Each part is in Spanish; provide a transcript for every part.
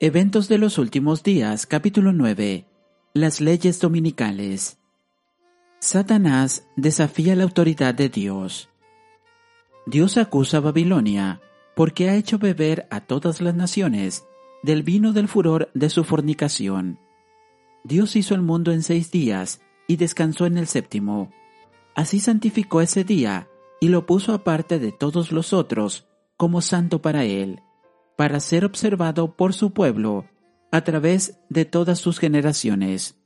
Eventos de los últimos días, capítulo 9. Las leyes dominicales. Satanás desafía la autoridad de Dios. Dios acusa a Babilonia porque ha hecho beber a todas las naciones del vino del furor de su fornicación. Dios hizo el mundo en seis días y descansó en el séptimo. Así santificó ese día y lo puso aparte de todos los otros como santo para él para ser observado por su pueblo a través de todas sus generaciones.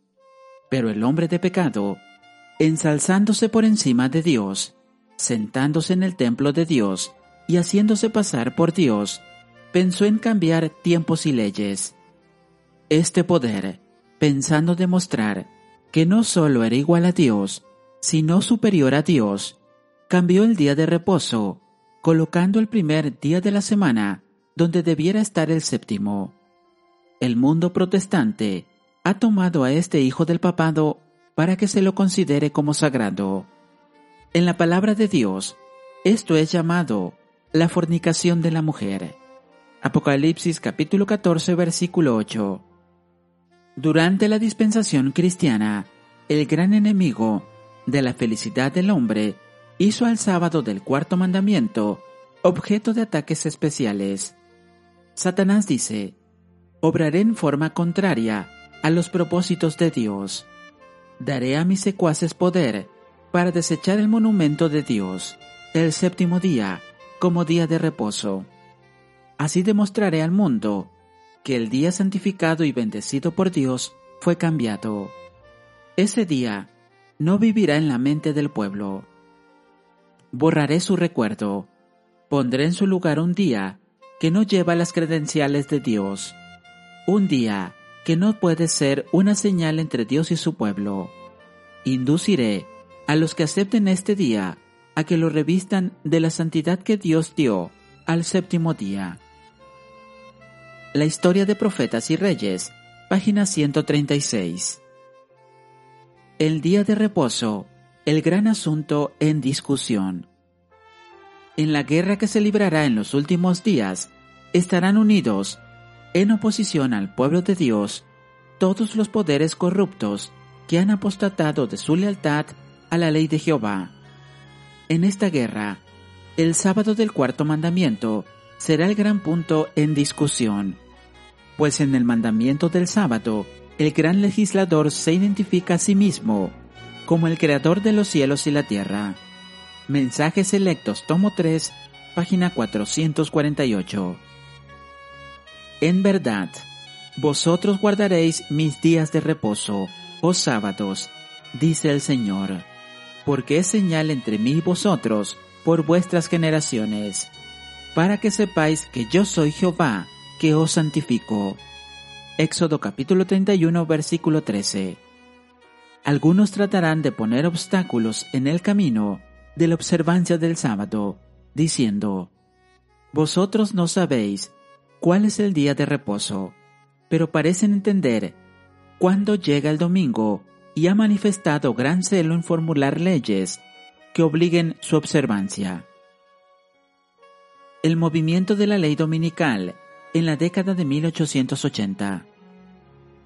Pero el hombre de pecado, ensalzándose por encima de Dios, sentándose en el templo de Dios y haciéndose pasar por Dios, pensó en cambiar tiempos y leyes. Este poder, pensando demostrar que no solo era igual a Dios, sino superior a Dios, cambió el día de reposo, colocando el primer día de la semana donde debiera estar el séptimo. El mundo protestante ha tomado a este hijo del papado para que se lo considere como sagrado. En la palabra de Dios, esto es llamado la fornicación de la mujer. Apocalipsis capítulo 14 versículo 8. Durante la dispensación cristiana, el gran enemigo de la felicidad del hombre hizo al sábado del cuarto mandamiento objeto de ataques especiales. Satanás dice, obraré en forma contraria a los propósitos de Dios. Daré a mis secuaces poder para desechar el monumento de Dios, el séptimo día, como día de reposo. Así demostraré al mundo que el día santificado y bendecido por Dios fue cambiado. Ese día no vivirá en la mente del pueblo. Borraré su recuerdo. Pondré en su lugar un día que no lleva las credenciales de Dios. Un día que no puede ser una señal entre Dios y su pueblo. Induciré a los que acepten este día a que lo revistan de la santidad que Dios dio al séptimo día. La historia de profetas y reyes, página 136. El día de reposo, el gran asunto en discusión. En la guerra que se librará en los últimos días, estarán unidos, en oposición al pueblo de Dios, todos los poderes corruptos que han apostatado de su lealtad a la ley de Jehová. En esta guerra, el sábado del cuarto mandamiento será el gran punto en discusión, pues en el mandamiento del sábado, el gran legislador se identifica a sí mismo como el creador de los cielos y la tierra. Mensajes Selectos, tomo 3, página 448. En verdad, vosotros guardaréis mis días de reposo, o sábados, dice el Señor, porque es señal entre mí y vosotros por vuestras generaciones, para que sepáis que yo soy Jehová, que os santifico. Éxodo capítulo 31 versículo 13. Algunos tratarán de poner obstáculos en el camino de la observancia del sábado, diciendo, Vosotros no sabéis cuál es el día de reposo, pero parecen entender cuándo llega el domingo y ha manifestado gran celo en formular leyes que obliguen su observancia. El movimiento de la ley dominical en la década de 1880.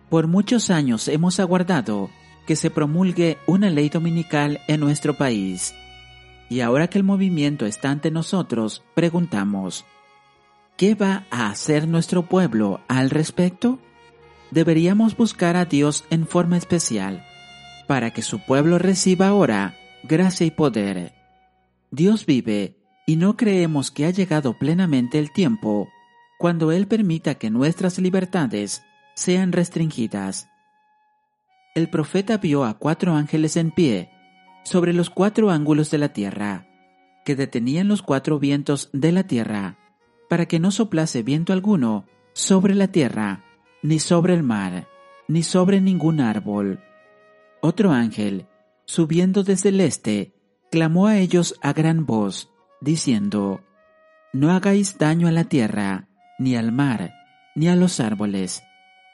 Por muchos años hemos aguardado que se promulgue una ley dominical en nuestro país y ahora que el movimiento está ante nosotros, preguntamos, ¿qué va a hacer nuestro pueblo al respecto? Deberíamos buscar a Dios en forma especial, para que su pueblo reciba ahora gracia y poder. Dios vive y no creemos que ha llegado plenamente el tiempo cuando Él permita que nuestras libertades sean restringidas. El profeta vio a cuatro ángeles en pie sobre los cuatro ángulos de la tierra, que detenían los cuatro vientos de la tierra, para que no soplase viento alguno sobre la tierra, ni sobre el mar, ni sobre ningún árbol. Otro ángel, subiendo desde el este, clamó a ellos a gran voz, diciendo, No hagáis daño a la tierra, ni al mar, ni a los árboles,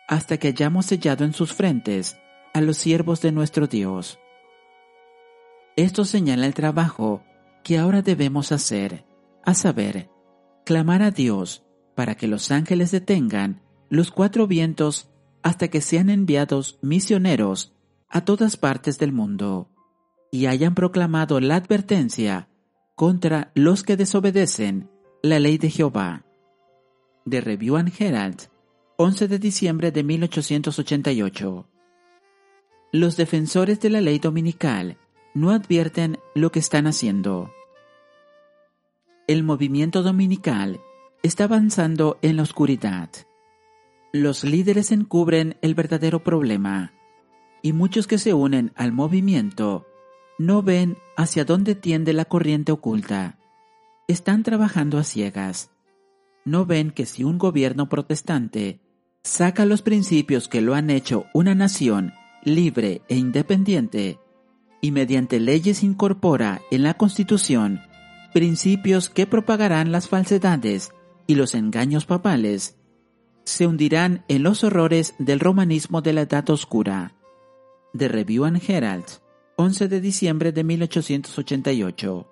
hasta que hayamos sellado en sus frentes a los siervos de nuestro Dios. Esto señala el trabajo que ahora debemos hacer, a saber, clamar a Dios para que los ángeles detengan los cuatro vientos hasta que sean enviados misioneros a todas partes del mundo y hayan proclamado la advertencia contra los que desobedecen la ley de Jehová. De Review and Herald, 11 de diciembre de 1888. Los defensores de la ley dominical no advierten lo que están haciendo. El movimiento dominical está avanzando en la oscuridad. Los líderes encubren el verdadero problema y muchos que se unen al movimiento no ven hacia dónde tiende la corriente oculta. Están trabajando a ciegas. No ven que si un gobierno protestante saca los principios que lo han hecho una nación libre e independiente y mediante leyes incorpora en la Constitución principios que propagarán las falsedades y los engaños papales, se hundirán en los horrores del romanismo de la Edad Oscura. The Review and Herald, 11 de diciembre de 1888.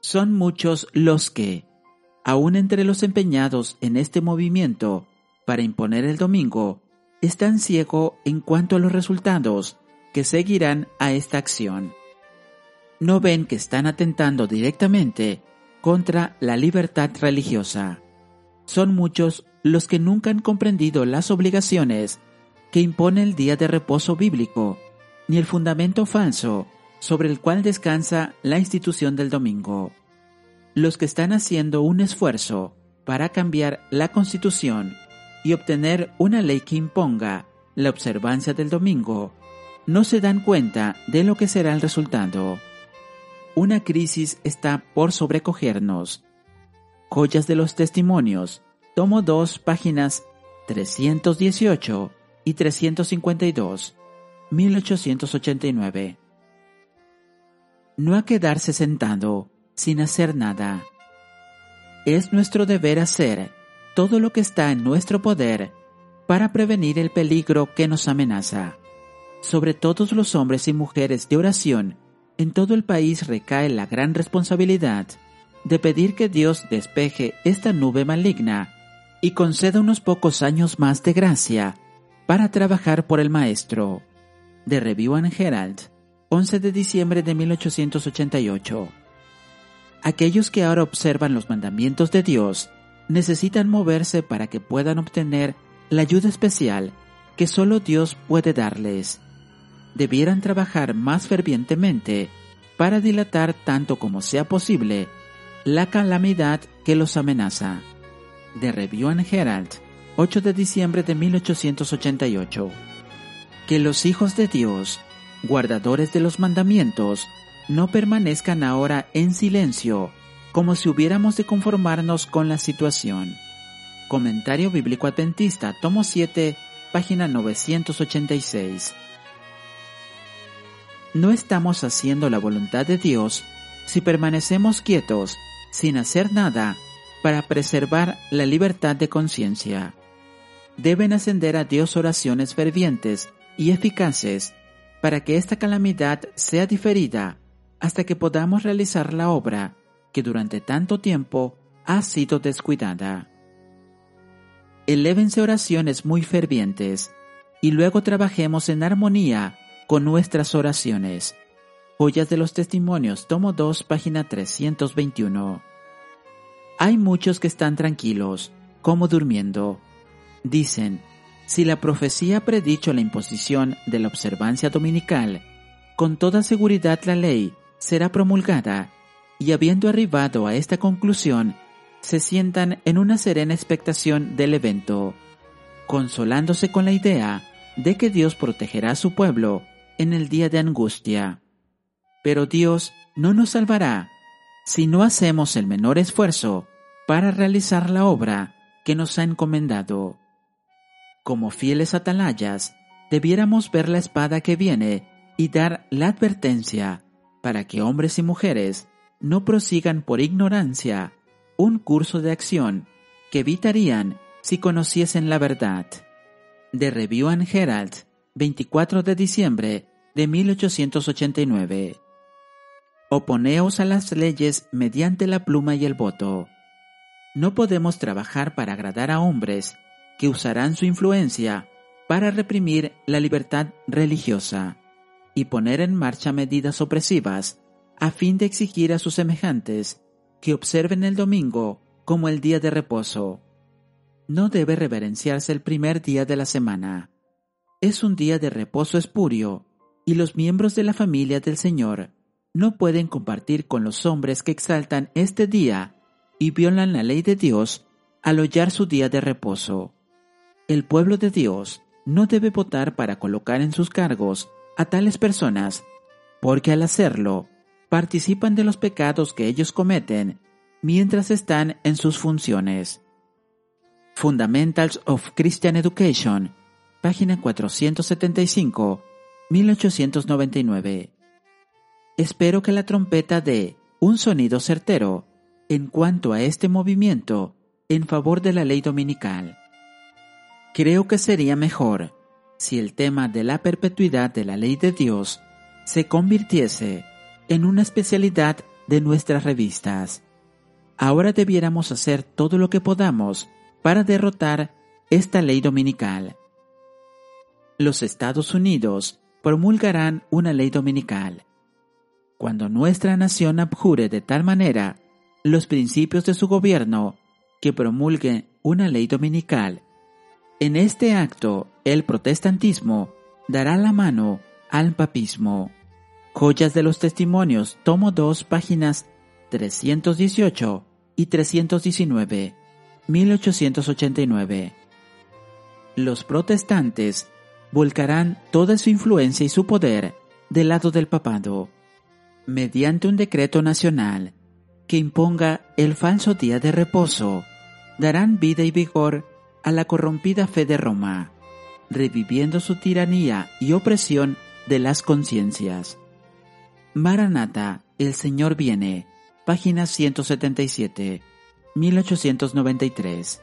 Son muchos los que, aun entre los empeñados en este movimiento para imponer el domingo, están ciegos en cuanto a los resultados que seguirán a esta acción. No ven que están atentando directamente contra la libertad religiosa. Son muchos los que nunca han comprendido las obligaciones que impone el día de reposo bíblico, ni el fundamento falso sobre el cual descansa la institución del domingo. Los que están haciendo un esfuerzo para cambiar la constitución y obtener una ley que imponga la observancia del domingo, no se dan cuenta de lo que será el resultado. Una crisis está por sobrecogernos. Joyas de los Testimonios, tomo 2, páginas 318 y 352, 1889. No a quedarse sentado sin hacer nada. Es nuestro deber hacer todo lo que está en nuestro poder para prevenir el peligro que nos amenaza. Sobre todos los hombres y mujeres de oración en todo el país recae la gran responsabilidad de pedir que Dios despeje esta nube maligna y conceda unos pocos años más de gracia para trabajar por el Maestro. De Review and Herald, 11 de diciembre de 1888. Aquellos que ahora observan los mandamientos de Dios necesitan moverse para que puedan obtener la ayuda especial que solo Dios puede darles. Debieran trabajar más fervientemente para dilatar tanto como sea posible la calamidad que los amenaza. De Review and Herald, 8 de diciembre de 1888. Que los hijos de Dios, guardadores de los mandamientos, no permanezcan ahora en silencio como si hubiéramos de conformarnos con la situación. Comentario Bíblico Adventista, tomo 7, página 986. No estamos haciendo la voluntad de Dios si permanecemos quietos, sin hacer nada, para preservar la libertad de conciencia. Deben ascender a Dios oraciones fervientes y eficaces para que esta calamidad sea diferida hasta que podamos realizar la obra que durante tanto tiempo ha sido descuidada. Elévense oraciones muy fervientes y luego trabajemos en armonía con nuestras oraciones. Joyas de los Testimonios, tomo 2, página 321. Hay muchos que están tranquilos, como durmiendo. Dicen, si la profecía ha predicho la imposición de la observancia dominical, con toda seguridad la ley será promulgada y habiendo arribado a esta conclusión, se sientan en una serena expectación del evento, consolándose con la idea de que Dios protegerá a su pueblo en el día de angustia. Pero Dios no nos salvará si no hacemos el menor esfuerzo para realizar la obra que nos ha encomendado. Como fieles atalayas, debiéramos ver la espada que viene y dar la advertencia para que hombres y mujeres no prosigan por ignorancia un curso de acción que evitarían si conociesen la verdad. De Review and Herald, 24 de diciembre de 1889. Oponeos a las leyes mediante la pluma y el voto. No podemos trabajar para agradar a hombres que usarán su influencia para reprimir la libertad religiosa y poner en marcha medidas opresivas a fin de exigir a sus semejantes que observen el domingo como el día de reposo. No debe reverenciarse el primer día de la semana. Es un día de reposo espurio y los miembros de la familia del Señor no pueden compartir con los hombres que exaltan este día y violan la ley de Dios al hollar su día de reposo. El pueblo de Dios no debe votar para colocar en sus cargos a tales personas, porque al hacerlo participan de los pecados que ellos cometen mientras están en sus funciones. Fundamentals of Christian Education, página 475, 1899. Espero que la trompeta dé un sonido certero en cuanto a este movimiento en favor de la ley dominical. Creo que sería mejor si el tema de la perpetuidad de la ley de Dios se convirtiese en una especialidad de nuestras revistas. Ahora debiéramos hacer todo lo que podamos para derrotar esta ley dominical. Los Estados Unidos promulgarán una ley dominical. Cuando nuestra nación abjure de tal manera los principios de su gobierno que promulgue una ley dominical, en este acto el protestantismo dará la mano al papismo. Joyas de los Testimonios, tomo 2, páginas 318 y 319, 1889. Los protestantes volcarán toda su influencia y su poder del lado del papado, mediante un decreto nacional que imponga el falso día de reposo, darán vida y vigor a la corrompida fe de Roma, reviviendo su tiranía y opresión de las conciencias. Maranata, el Señor viene, página 177, 1893.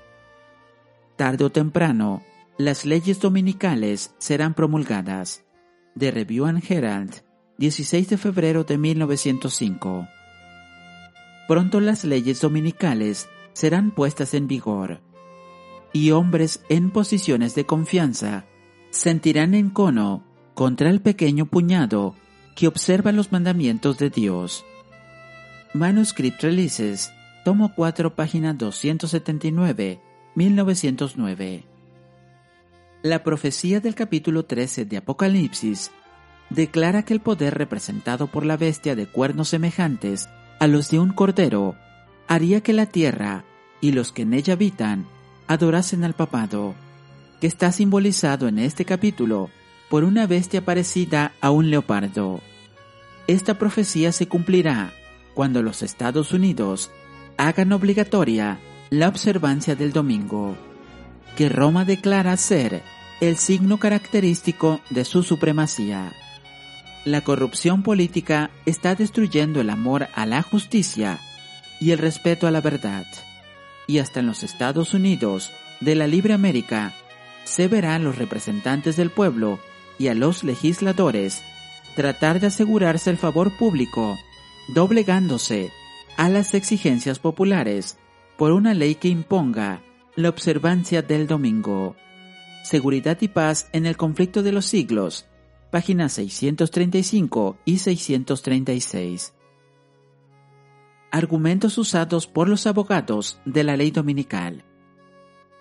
Tarde o temprano, las leyes dominicales serán promulgadas. De Review and Herald, 16 de febrero de 1905. Pronto las leyes dominicales serán puestas en vigor, y hombres en posiciones de confianza sentirán encono contra el pequeño puñado que observa los mandamientos de Dios. Manuscript Releases, tomo 4, página 279, 1909. La profecía del capítulo 13 de Apocalipsis declara que el poder representado por la bestia de cuernos semejantes a los de un cordero haría que la tierra y los que en ella habitan adorasen al papado, que está simbolizado en este capítulo por una bestia parecida a un leopardo. Esta profecía se cumplirá cuando los Estados Unidos hagan obligatoria la observancia del domingo, que Roma declara ser el signo característico de su supremacía. La corrupción política está destruyendo el amor a la justicia y el respeto a la verdad. Y hasta en los Estados Unidos de la Libre América se verán los representantes del pueblo y a los legisladores tratar de asegurarse el favor público, doblegándose a las exigencias populares por una ley que imponga la observancia del domingo. Seguridad y paz en el conflicto de los siglos, páginas 635 y 636. Argumentos usados por los abogados de la ley dominical.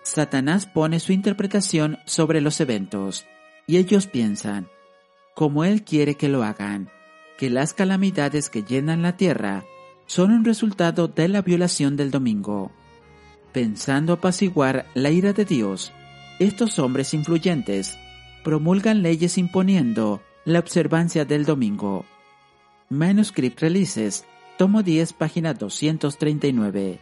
Satanás pone su interpretación sobre los eventos, y ellos piensan, como Él quiere que lo hagan, que las calamidades que llenan la tierra son un resultado de la violación del domingo. Pensando apaciguar la ira de Dios, estos hombres influyentes promulgan leyes imponiendo la observancia del domingo. Manuscript Releases, tomo 10, página 239.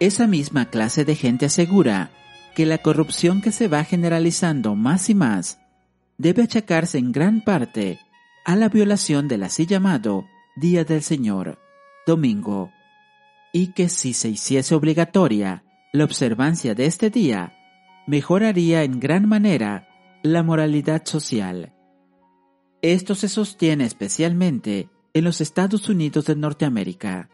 Esa misma clase de gente asegura que la corrupción que se va generalizando más y más debe achacarse en gran parte a la violación del así llamado Día del Señor, domingo, y que si se hiciese obligatoria la observancia de este día, mejoraría en gran manera la moralidad social. Esto se sostiene especialmente en los Estados Unidos de Norteamérica,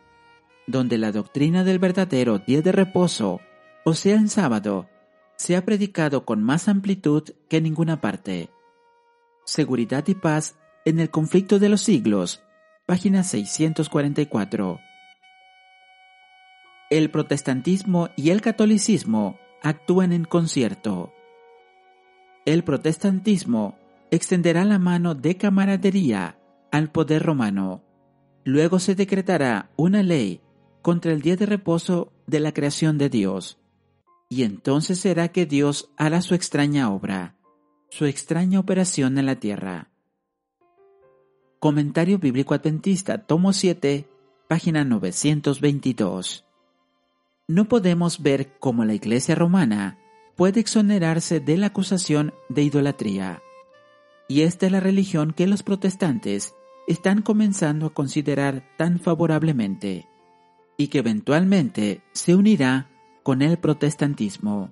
donde la doctrina del verdadero día de reposo, o sea en sábado, se ha predicado con más amplitud que en ninguna parte. Seguridad y paz en el conflicto de los siglos, página 644. El protestantismo y el catolicismo actúan en concierto. El protestantismo extenderá la mano de camaradería al poder romano. Luego se decretará una ley contra el día de reposo de la creación de Dios. Y entonces será que Dios hará su extraña obra, su extraña operación en la tierra. Comentario Bíblico Adventista, tomo 7, página 922. No podemos ver cómo la Iglesia romana puede exonerarse de la acusación de idolatría. Y esta es la religión que los protestantes están comenzando a considerar tan favorablemente y que eventualmente se unirá con el protestantismo.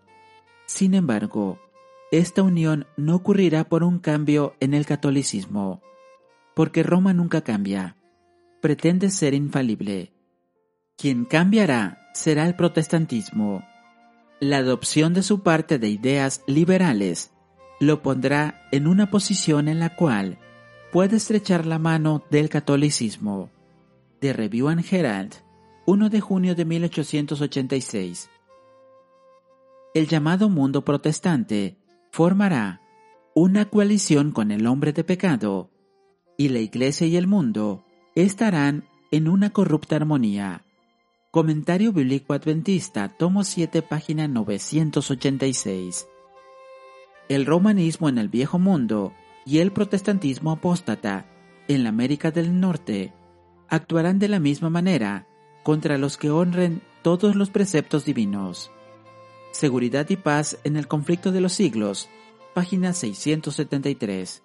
Sin embargo, esta unión no ocurrirá por un cambio en el catolicismo, porque Roma nunca cambia, pretende ser infalible. Quien cambiará será el protestantismo. La adopción de su parte de ideas liberales lo pondrá en una posición en la cual puede estrechar la mano del catolicismo. De Review and Herald, 1 de junio de 1886. El llamado mundo protestante formará una coalición con el hombre de pecado, y la Iglesia y el mundo estarán en una corrupta armonía. Comentario Bíblico Adventista, tomo 7, página 986. El romanismo en el Viejo Mundo y el protestantismo apóstata en la América del Norte actuarán de la misma manera contra los que honren todos los preceptos divinos. Seguridad y paz en el conflicto de los siglos, página 673.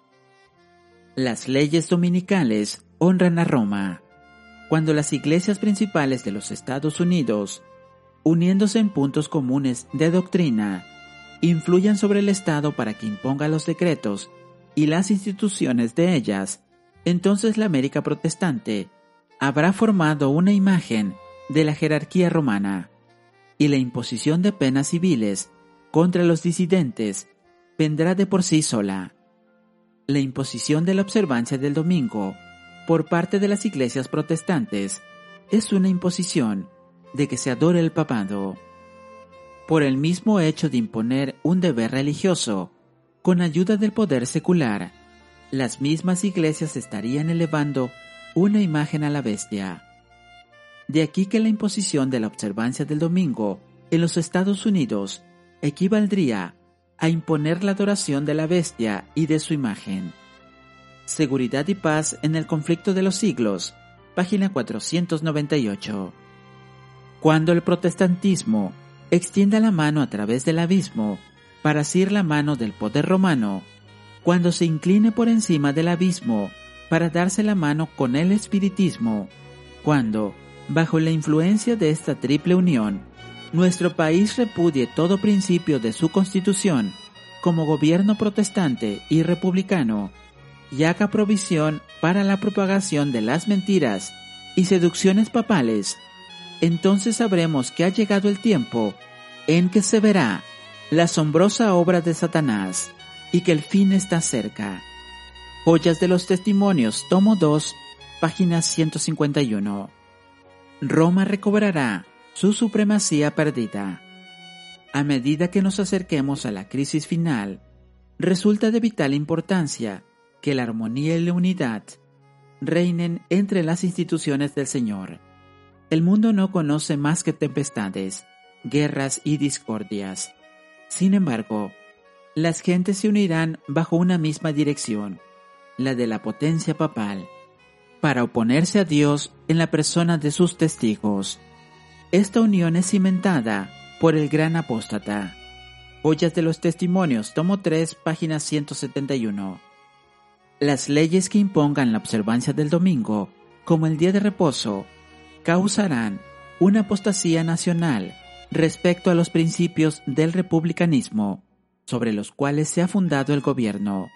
Las leyes dominicales honran a Roma. Cuando las iglesias principales de los Estados Unidos, uniéndose en puntos comunes de doctrina, influyan sobre el Estado para que imponga los decretos y las instituciones de ellas, entonces la América protestante habrá formado una imagen de la jerarquía romana y la imposición de penas civiles contra los disidentes vendrá de por sí sola. La imposición de la observancia del domingo por parte de las iglesias protestantes es una imposición de que se adore el papado. Por el mismo hecho de imponer un deber religioso, con ayuda del poder secular, las mismas iglesias estarían elevando una imagen a la bestia. De aquí que la imposición de la observancia del domingo en los Estados Unidos equivaldría a imponer la adoración de la bestia y de su imagen. Seguridad y paz en el conflicto de los siglos, página 498. Cuando el protestantismo extienda la mano a través del abismo para asir la mano del poder romano, cuando se incline por encima del abismo para darse la mano con el espiritismo, cuando, bajo la influencia de esta triple unión, nuestro país repudie todo principio de su constitución como gobierno protestante y republicano y haga provisión para la propagación de las mentiras y seducciones papales, entonces sabremos que ha llegado el tiempo en que se verá la asombrosa obra de Satanás y que el fin está cerca. Joyas de los Testimonios, tomo 2, página 151. Roma recobrará su supremacía perdida. A medida que nos acerquemos a la crisis final, resulta de vital importancia que la armonía y la unidad reinen entre las instituciones del Señor. El mundo no conoce más que tempestades, guerras y discordias. Sin embargo, las gentes se unirán bajo una misma dirección, la de la potencia papal, para oponerse a Dios en la persona de sus testigos. Esta unión es cimentada por el gran apóstata. Ollas de los Testimonios, tomo 3, página 171. Las leyes que impongan la observancia del domingo, como el día de reposo, causarán una apostasía nacional respecto a los principios del republicanismo sobre los cuales se ha fundado el gobierno.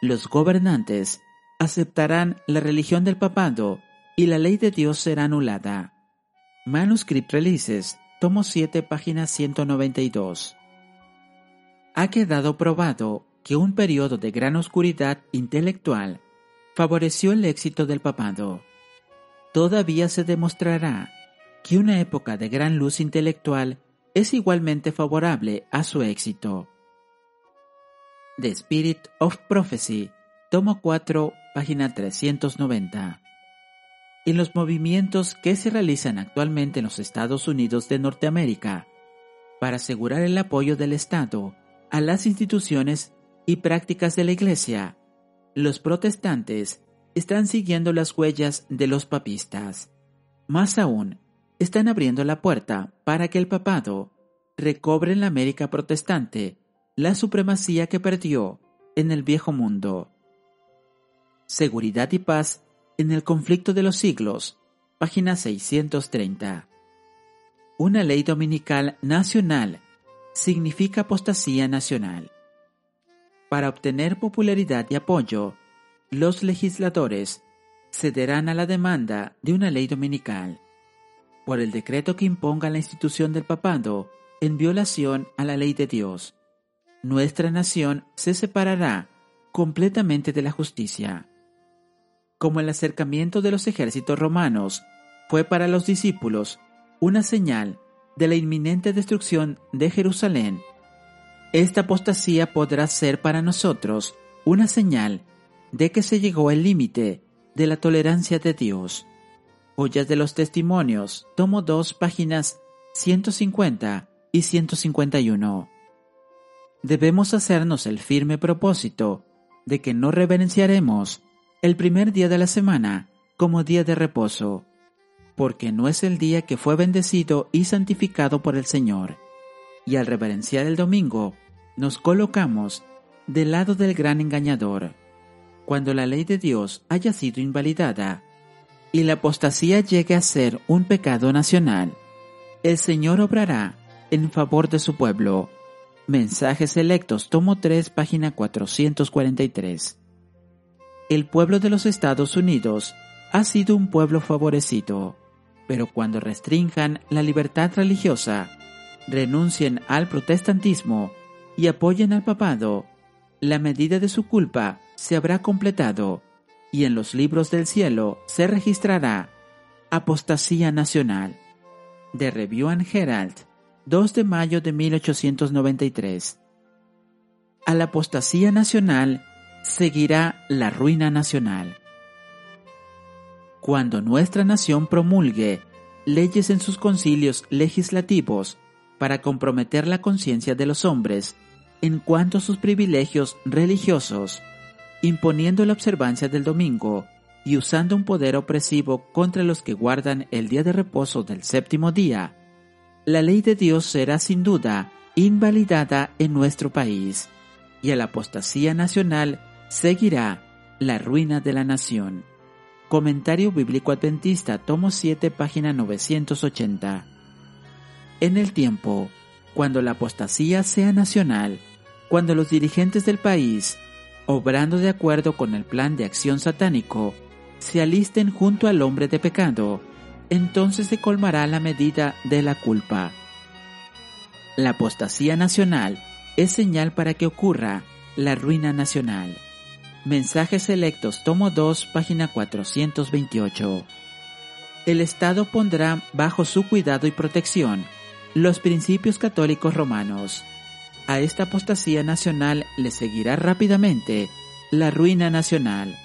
Los gobernantes aceptarán la religión del papado y la ley de Dios será anulada. Manuscript Releases, tomo 7, página 192. ha quedado probado que un periodo de gran oscuridad intelectual favoreció el éxito del papado. Todavía se demostrará que una época de gran luz intelectual es igualmente favorable a su éxito. The Spirit of Prophecy, tomo 4, página 390. En los movimientos que se realizan actualmente en los Estados Unidos de Norteamérica para asegurar el apoyo del Estado a las instituciones y prácticas de la Iglesia, los protestantes están siguiendo las huellas de los papistas. Más aún, están abriendo la puerta para que el papado recobre en la América protestante la supremacía que perdió en el viejo mundo. Seguridad y paz en el conflicto de los siglos, página 630. Una ley dominical nacional significa apostasía nacional. Para obtener popularidad y apoyo, los legisladores cederán a la demanda de una ley dominical por el decreto que imponga la institución del papado en violación a la ley de Dios. Nuestra nación se separará completamente de la justicia. Como el acercamiento de los ejércitos romanos fue para los discípulos una señal de la inminente destrucción de Jerusalén, esta apostasía podrá ser para nosotros una señal de que se llegó el límite de la tolerancia de Dios. Ollas de los Testimonios, tomo 2, páginas 150 y 151. Debemos hacernos el firme propósito de que no reverenciaremos el primer día de la semana como día de reposo, porque no es el día que fue bendecido y santificado por el Señor. Y al reverenciar el domingo, nos colocamos del lado del gran engañador. Cuando la ley de Dios haya sido invalidada, y la apostasía llegue a ser un pecado nacional, el Señor obrará en favor de su pueblo. Mensajes Selectos, tomo 3, página 443. El pueblo de los Estados Unidos ha sido un pueblo favorecido, pero cuando restrinjan la libertad religiosa, renuncien al protestantismo y apoyen al papado, la medida de su culpa se habrá completado y en los libros del cielo se registrará Apostasía Nacional. De Review and Herald, 2 de mayo de 1893. A la apostasía nacional seguirá la ruina nacional. Cuando nuestra nación promulgue leyes en sus concilios legislativos para comprometer la conciencia de los hombres en cuanto a sus privilegios religiosos, imponiendo la observancia del domingo y usando un poder opresivo contra los que guardan el día de reposo del séptimo día, la ley de Dios será sin duda invalidada en nuestro país y a la apostasía nacional seguirá la ruina de la nación. Comentario Bíblico Adventista, tomo 7, página 980. En el tiempo, cuando la apostasía sea nacional, cuando los dirigentes del país obrando de acuerdo con el plan de acción satánico, se alisten junto al hombre de pecado, entonces se colmará la medida de la culpa. La apostasía nacional es señal para que ocurra la ruina nacional. Mensajes selectos, tomo 2, página 428. El Estado pondrá bajo su cuidado y protección los principios católicos romanos a esta apostasía nacional le seguirá rápidamente la ruina nacional.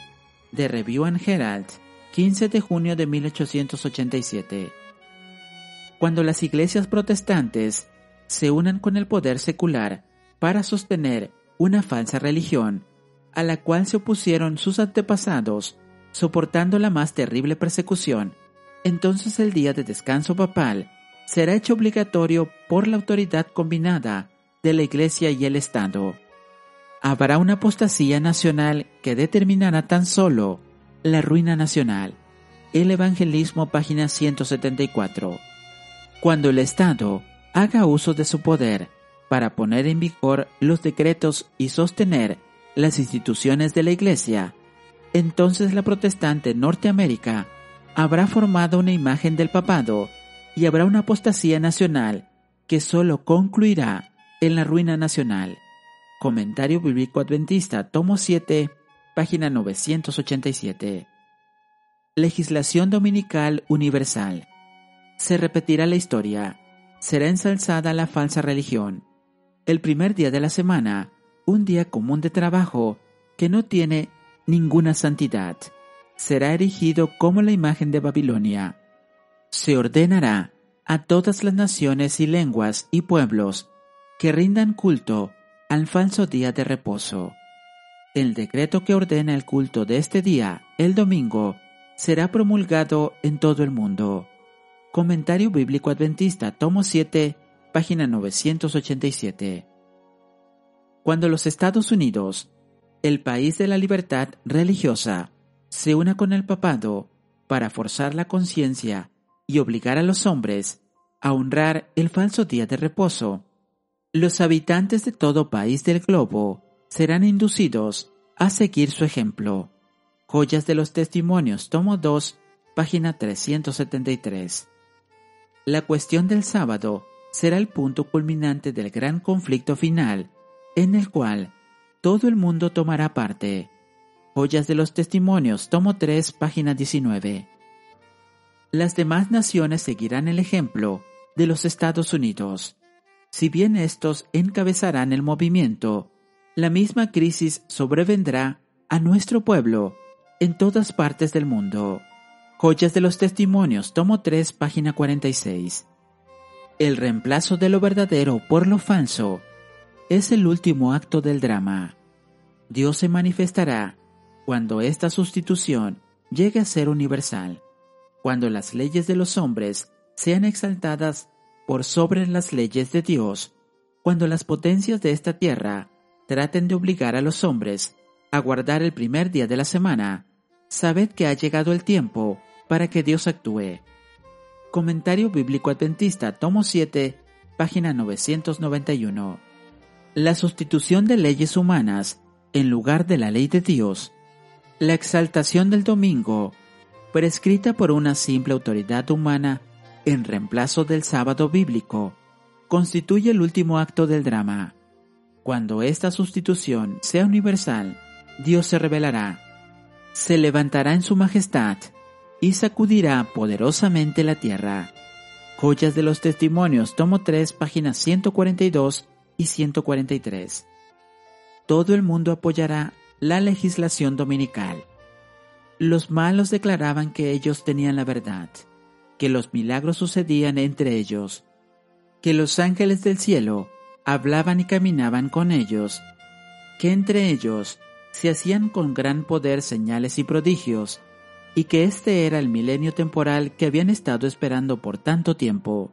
De Review and Herald, 15 de junio de 1887. Cuando las iglesias protestantes se unan con el poder secular para sostener una falsa religión, a la cual se opusieron sus antepasados, soportando la más terrible persecución, entonces el día de descanso papal será hecho obligatorio por la autoridad combinada de la Iglesia y el Estado. Habrá una apostasía nacional que determinará tan solo la ruina nacional. El Evangelismo, página 174. Cuando el Estado haga uso de su poder para poner en vigor los decretos y sostener las instituciones de la Iglesia, entonces la protestante Norteamérica habrá formado una imagen del papado y habrá una apostasía nacional que solo concluirá en la ruina nacional. Comentario Bíblico Adventista, tomo 7, página 987. Legislación Dominical Universal. Se repetirá la historia. Será ensalzada la falsa religión. El primer día de la semana, un día común de trabajo que no tiene ninguna santidad, será erigido como la imagen de Babilonia. Se ordenará a todas las naciones y lenguas y pueblos que rindan culto al falso día de reposo. El decreto que ordena el culto de este día, el domingo, será promulgado en todo el mundo. Comentario Bíblico Adventista, tomo 7, página 987. Cuando los Estados Unidos, el país de la libertad religiosa, se una con el papado para forzar la conciencia y obligar a los hombres a honrar el falso día de reposo, los habitantes de todo país del globo serán inducidos a seguir su ejemplo. Joyas de los Testimonios, tomo 2, página 373. La cuestión del sábado será el punto culminante del gran conflicto final, en el cual todo el mundo tomará parte. Joyas de los Testimonios, tomo 3, página 19. Las demás naciones seguirán el ejemplo de los Estados Unidos. Si bien estos encabezarán el movimiento, la misma crisis sobrevendrá a nuestro pueblo en todas partes del mundo. Joyas de los Testimonios, tomo 3, página 46. El reemplazo de lo verdadero por lo falso es el último acto del drama. Dios se manifestará cuando esta sustitución llegue a ser universal, cuando las leyes de los hombres sean exaltadas por sobre las leyes de Dios, cuando las potencias de esta tierra traten de obligar a los hombres a guardar el primer día de la semana, sabed que ha llegado el tiempo para que Dios actúe. Comentario Bíblico Adventista, tomo 7, página 991. La sustitución de leyes humanas en lugar de la ley de Dios. La exaltación del domingo, prescrita por una simple autoridad humana en reemplazo del sábado bíblico, constituye el último acto del drama. Cuando esta sustitución sea universal, Dios se revelará, se levantará en su majestad y sacudirá poderosamente la tierra. Joyas de los Testimonios, tomo 3, páginas 142 y 143. Todo el mundo apoyará la legislación dominical. Los malos declaraban que ellos tenían la verdad, que los milagros sucedían entre ellos, que los ángeles del cielo hablaban y caminaban con ellos, que entre ellos se hacían con gran poder señales y prodigios, y que este era el milenio temporal que habían estado esperando por tanto tiempo.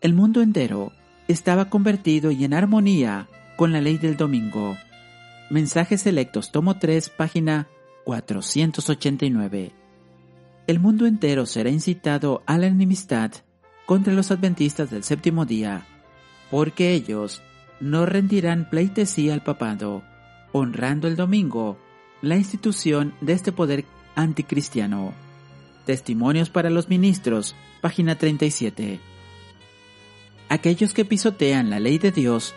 El mundo entero estaba convertido y en armonía con la ley del domingo. Mensajes selectos, tomo 3, página 489. El mundo entero será incitado a la enemistad contra los adventistas del séptimo día, porque ellos no rendirán pleitesía al papado, honrando el domingo, la institución de este poder anticristiano. Testimonios para los ministros, página 37. Aquellos que pisotean la ley de Dios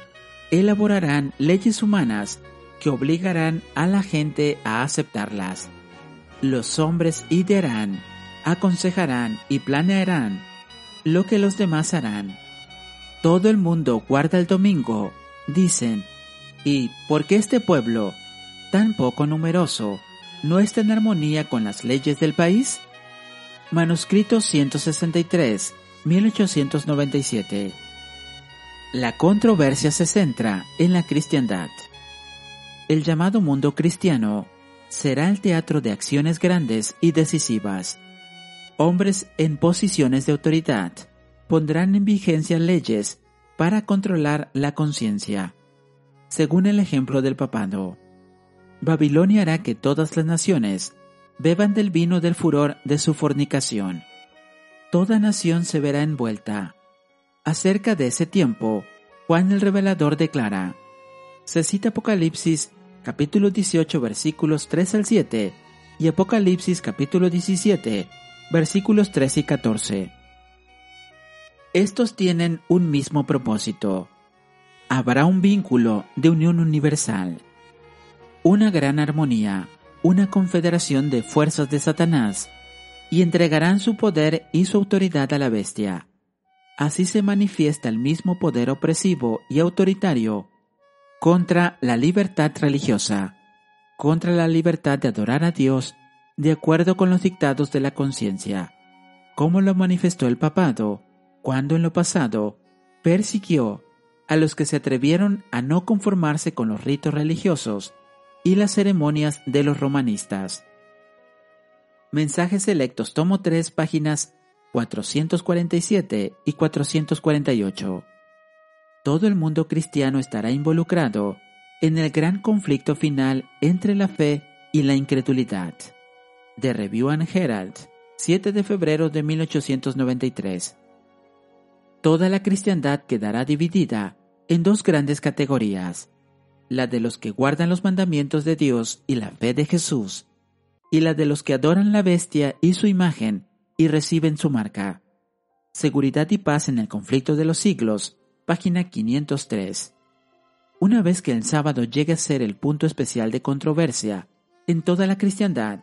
elaborarán leyes humanas que obligarán a la gente a aceptarlas. Los hombres idearán, aconsejarán y planearán lo que los demás harán. Todo el mundo guarda el domingo, dicen, y porque este pueblo, tan poco numeroso, no está en armonía con las leyes del país? Manuscrito 163, 1897. La controversia se centra en la cristiandad. El llamado mundo cristiano será el teatro de acciones grandes y decisivas. Hombres en posiciones de autoridad pondrán en vigencia leyes para controlar la conciencia según el ejemplo del papado. Babilonia hará que todas las naciones beban del vino del furor de su fornicación. Toda nación se verá envuelta. Acerca de ese tiempo, Juan el Revelador declara, se cita Apocalipsis capítulo 18 versículos 3 al 7 y Apocalipsis capítulo 17 versículos 3 y 14. Estos tienen un mismo propósito, habrá un vínculo de unión universal, una gran armonía, una confederación de fuerzas de Satanás, y entregarán su poder y su autoridad a la bestia. Así se manifiesta el mismo poder opresivo y autoritario contra la libertad religiosa, contra la libertad de adorar a Dios de acuerdo con los dictados de la conciencia, como lo manifestó el papado cuando en lo pasado persiguió a los que se atrevieron a no conformarse con los ritos religiosos y las ceremonias de los romanistas. Mensajes selectos, tomo 3, páginas 447 y 448. Todo el mundo cristiano estará involucrado en el gran conflicto final entre la fe y la incredulidad. The Review and Herald, 7 de febrero de 1893. Toda la cristiandad quedará dividida en dos grandes categorías, la de los que guardan los mandamientos de Dios y la fe de Jesús, y la de los que adoran la bestia y su imagen y reciben su marca. Seguridad y paz en el conflicto de los siglos, página 503. Una vez que el sábado llegue a ser el punto especial de controversia en toda la cristiandad,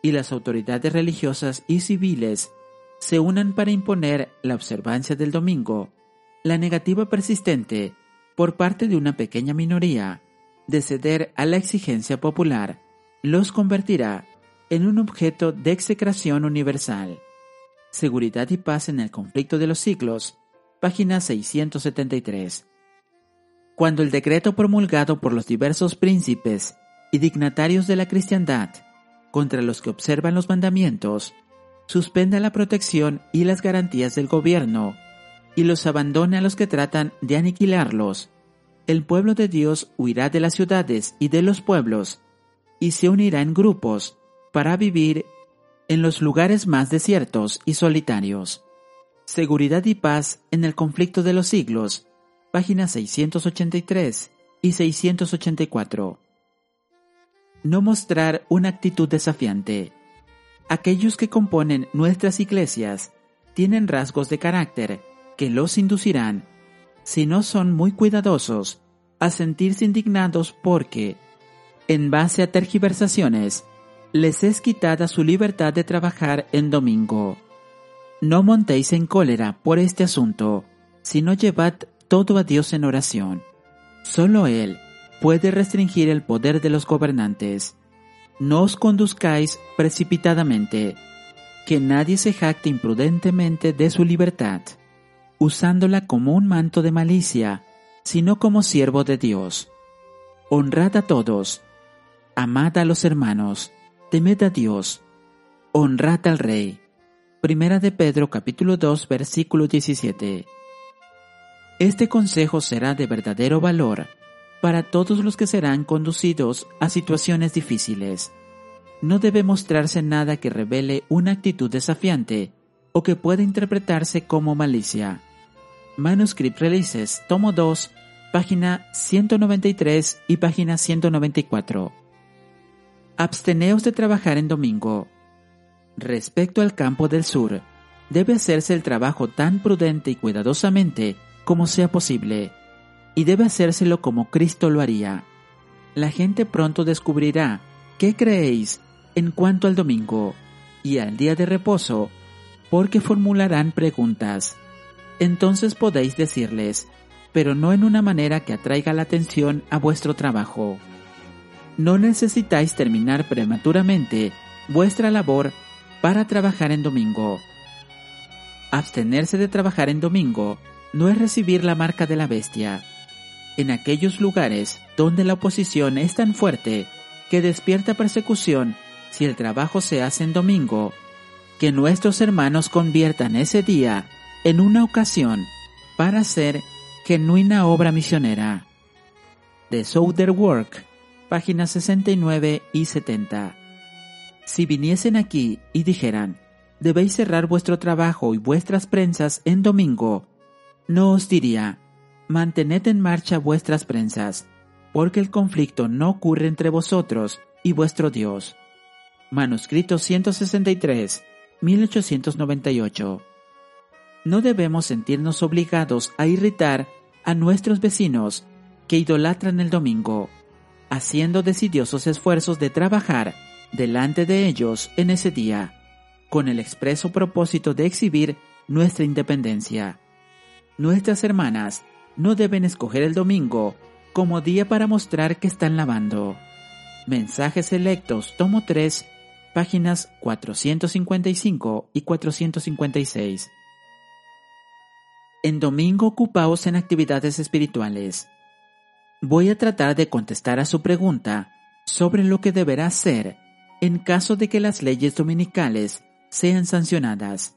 y las autoridades religiosas y civiles se unan para imponer la observancia del domingo, la negativa persistente por parte de una pequeña minoría de ceder a la exigencia popular los convertirá en un objeto de execración universal. Seguridad y paz en el conflicto de los siglos, página 673. Cuando el decreto promulgado por los diversos príncipes y dignatarios de la cristiandad contra los que observan los mandamientos, suspenda la protección y las garantías del gobierno y los abandone a los que tratan de aniquilarlos, el pueblo de Dios huirá de las ciudades y de los pueblos y se unirá en grupos para vivir en los lugares más desiertos y solitarios. Seguridad y paz en el conflicto de los siglos, páginas 683 y 684. No mostrar una actitud desafiante. Aquellos que componen nuestras iglesias tienen rasgos de carácter que los inducirán, si no son muy cuidadosos, a sentirse indignados porque, en base a tergiversaciones, les es quitada su libertad de trabajar en domingo. No montéis en cólera por este asunto, sino llevad todo a Dios en oración. Solo Él puede restringir el poder de los gobernantes. No os conduzcáis precipitadamente, que nadie se jacte imprudentemente de su libertad, usándola como un manto de malicia, sino como siervo de Dios. Honrad a todos, amad a los hermanos, temed a Dios, honrad al Rey. Primera de Pedro capítulo 2 versículo 17. Este consejo será de verdadero valor para todos los que serán conducidos a situaciones difíciles. No debe mostrarse nada que revele una actitud desafiante o que pueda interpretarse como malicia. Manuscript Releases, tomo 2, página 193 y página 194. Absteneos de trabajar en domingo. Respecto al campo del sur, debe hacerse el trabajo tan prudente y cuidadosamente como sea posible, y debe hacérselo como Cristo lo haría. La gente pronto descubrirá qué creéis en cuanto al domingo y al día de reposo, porque formularán preguntas. Entonces podéis decirles, pero no en una manera que atraiga la atención a vuestro trabajo no necesitáis terminar prematuramente vuestra labor para trabajar en domingo. Abstenerse de trabajar en domingo no es recibir la marca de la bestia. En aquellos lugares donde la oposición es tan fuerte que despierta persecución si el trabajo se hace en domingo, que nuestros hermanos conviertan ese día en una ocasión para hacer genuina obra misionera. The Southern Work páginas 69 y 70. Si viniesen aquí y dijeran, debéis cerrar vuestro trabajo y vuestras prensas en domingo, no os diría, mantened en marcha vuestras prensas, porque el conflicto no ocurre entre vosotros y vuestro Dios. Manuscrito 163, 1898. No debemos sentirnos obligados a irritar a nuestros vecinos que idolatran el domingo, haciendo decidiosos esfuerzos de trabajar delante de ellos en ese día, con el expreso propósito de exhibir nuestra independencia. Nuestras hermanas no deben escoger el domingo como día para mostrar que están lavando. Mensajes selectos, tomo 3, páginas 455 y 456. En domingo ocupaos en actividades espirituales. Voy a tratar de contestar a su pregunta sobre lo que deberá hacer en caso de que las leyes dominicales sean sancionadas.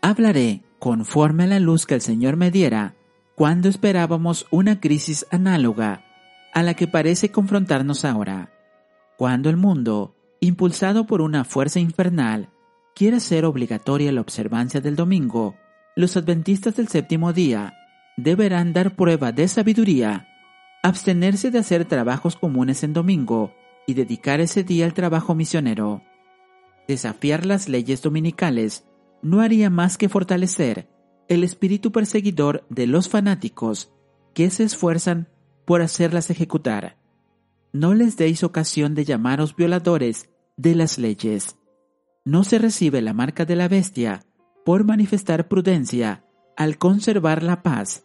Hablaré conforme a la luz que el Señor me diera cuando esperábamos una crisis análoga a la que parece confrontarnos ahora, cuando el mundo, impulsado por una fuerza infernal, quiere hacer obligatoria la observancia del domingo, los adventistas del séptimo día deberán dar prueba de sabiduría, abstenerse de hacer trabajos comunes en domingo y dedicar ese día al trabajo misionero. Desafiar las leyes dominicales no haría más que fortalecer el espíritu perseguidor de los fanáticos que se esfuerzan por hacerlas ejecutar. No les deis ocasión de llamaros violadores de las leyes. No se recibe la marca de la bestia por manifestar prudencia al conservar la paz,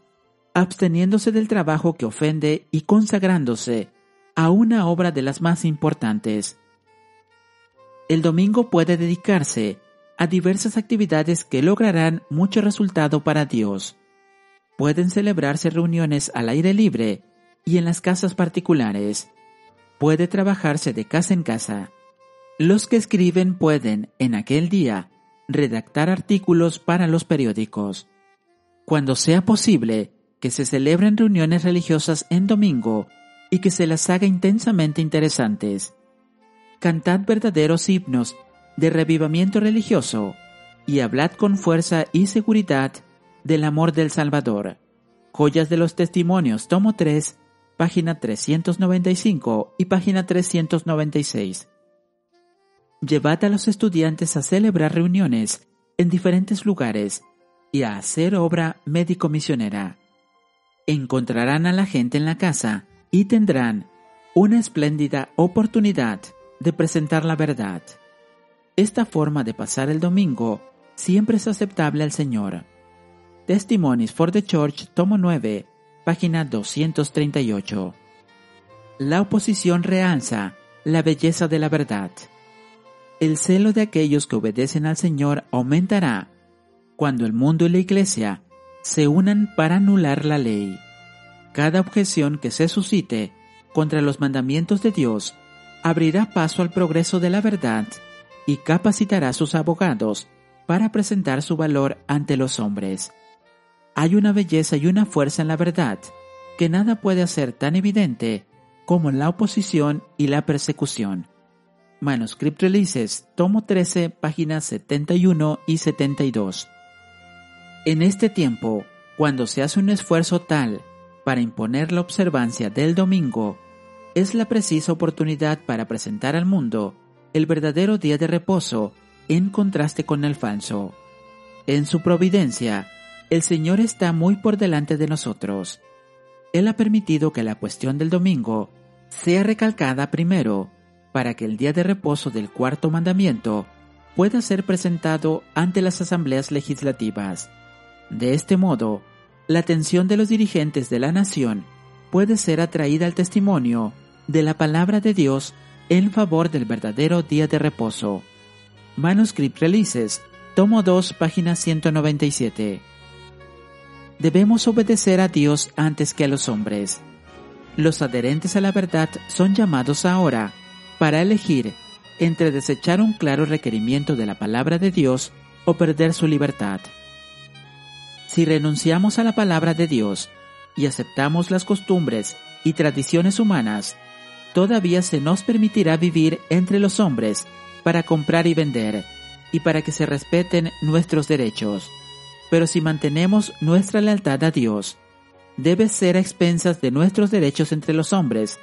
absteniéndose del trabajo que ofende y consagrándose a una obra de las más importantes. El domingo puede dedicarse a diversas actividades que lograrán mucho resultado para Dios. Pueden celebrarse reuniones al aire libre y en las casas particulares. Puede trabajarse de casa en casa. Los que escriben pueden, en aquel día, redactar artículos para los periódicos. Cuando sea posible, que se celebren reuniones religiosas en domingo y que se las haga intensamente interesantes. Cantad verdaderos himnos de revivamiento religioso y hablad con fuerza y seguridad del amor del Salvador. Joyas de los Testimonios, tomo 3, página 395 y página 396. Llevad a los estudiantes a celebrar reuniones en diferentes lugares y a hacer obra médico-misionera. Encontrarán a la gente en la casa y tendrán una espléndida oportunidad de presentar la verdad. Esta forma de pasar el domingo siempre es aceptable al Señor. Testimonies for the Church, tomo 9, página 238. La oposición realza la belleza de la verdad. El celo de aquellos que obedecen al Señor aumentará cuando el mundo y la Iglesia se unan para anular la ley. Cada objeción que se suscite contra los mandamientos de Dios abrirá paso al progreso de la verdad y capacitará a sus abogados para presentar su valor ante los hombres. Hay una belleza y una fuerza en la verdad que nada puede hacer tan evidente como la oposición y la persecución. Manuscript Releases, tomo 13, páginas 71 y 72. En este tiempo, cuando se hace un esfuerzo tal para imponer la observancia del domingo, es la precisa oportunidad para presentar al mundo el verdadero día de reposo en contraste con el falso. En su providencia, el Señor está muy por delante de nosotros. Él ha permitido que la cuestión del domingo sea recalcada primero para que el día de reposo del cuarto mandamiento pueda ser presentado ante las asambleas legislativas. De este modo, la atención de los dirigentes de la nación puede ser atraída al testimonio de la palabra de Dios en favor del verdadero día de reposo. Manuscript Releases, tomo 2, página 197. Debemos obedecer a Dios antes que a los hombres. Los adherentes a la verdad son llamados ahora para elegir entre desechar un claro requerimiento de la palabra de Dios o perder su libertad. Si renunciamos a la palabra de Dios y aceptamos las costumbres y tradiciones humanas, todavía se nos permitirá vivir entre los hombres para comprar y vender y para que se respeten nuestros derechos. Pero si mantenemos nuestra lealtad a Dios, debe ser a expensas de nuestros derechos entre los hombres,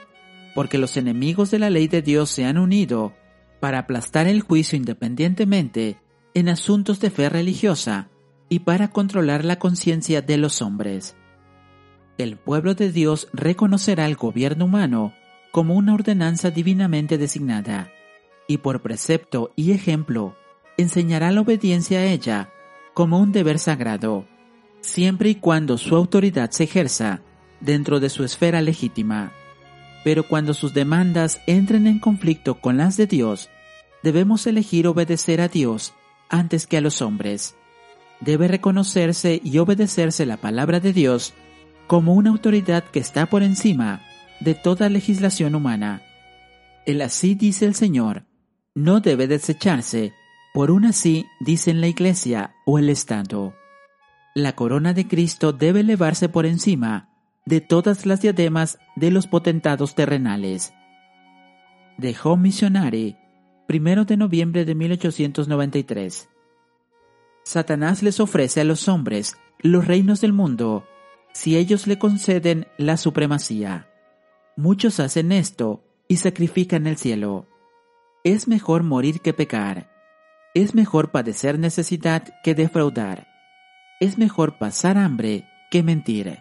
porque los enemigos de la ley de Dios se han unido para aplastar el juicio independientemente en asuntos de fe religiosa y para controlar la conciencia de los hombres. el pueblo de Dios reconocerá el gobierno humano como una ordenanza divinamente designada, y por precepto y ejemplo enseñará la obediencia a ella como un deber sagrado, siempre y cuando su autoridad se ejerza dentro de su esfera legítima. Pero cuando sus demandas entren en conflicto con las de Dios, debemos elegir obedecer a Dios antes que a los hombres. Debe reconocerse y obedecerse la palabra de Dios como una autoridad que está por encima de toda legislación humana. El así dice el Señor no debe desecharse por un así dicen la Iglesia o el Estado. La corona de Cristo debe elevarse por encima de todas las diademas de los potentados terrenales. Home Missionary, primero de noviembre de 1893. Satanás les ofrece a los hombres los reinos del mundo si ellos le conceden la supremacía. Muchos hacen esto y sacrifican el cielo. Es mejor morir que pecar. Es mejor padecer necesidad que defraudar. Es mejor pasar hambre que mentir.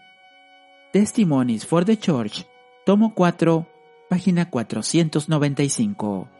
Testimonies for the Church, tomo 4, página 495.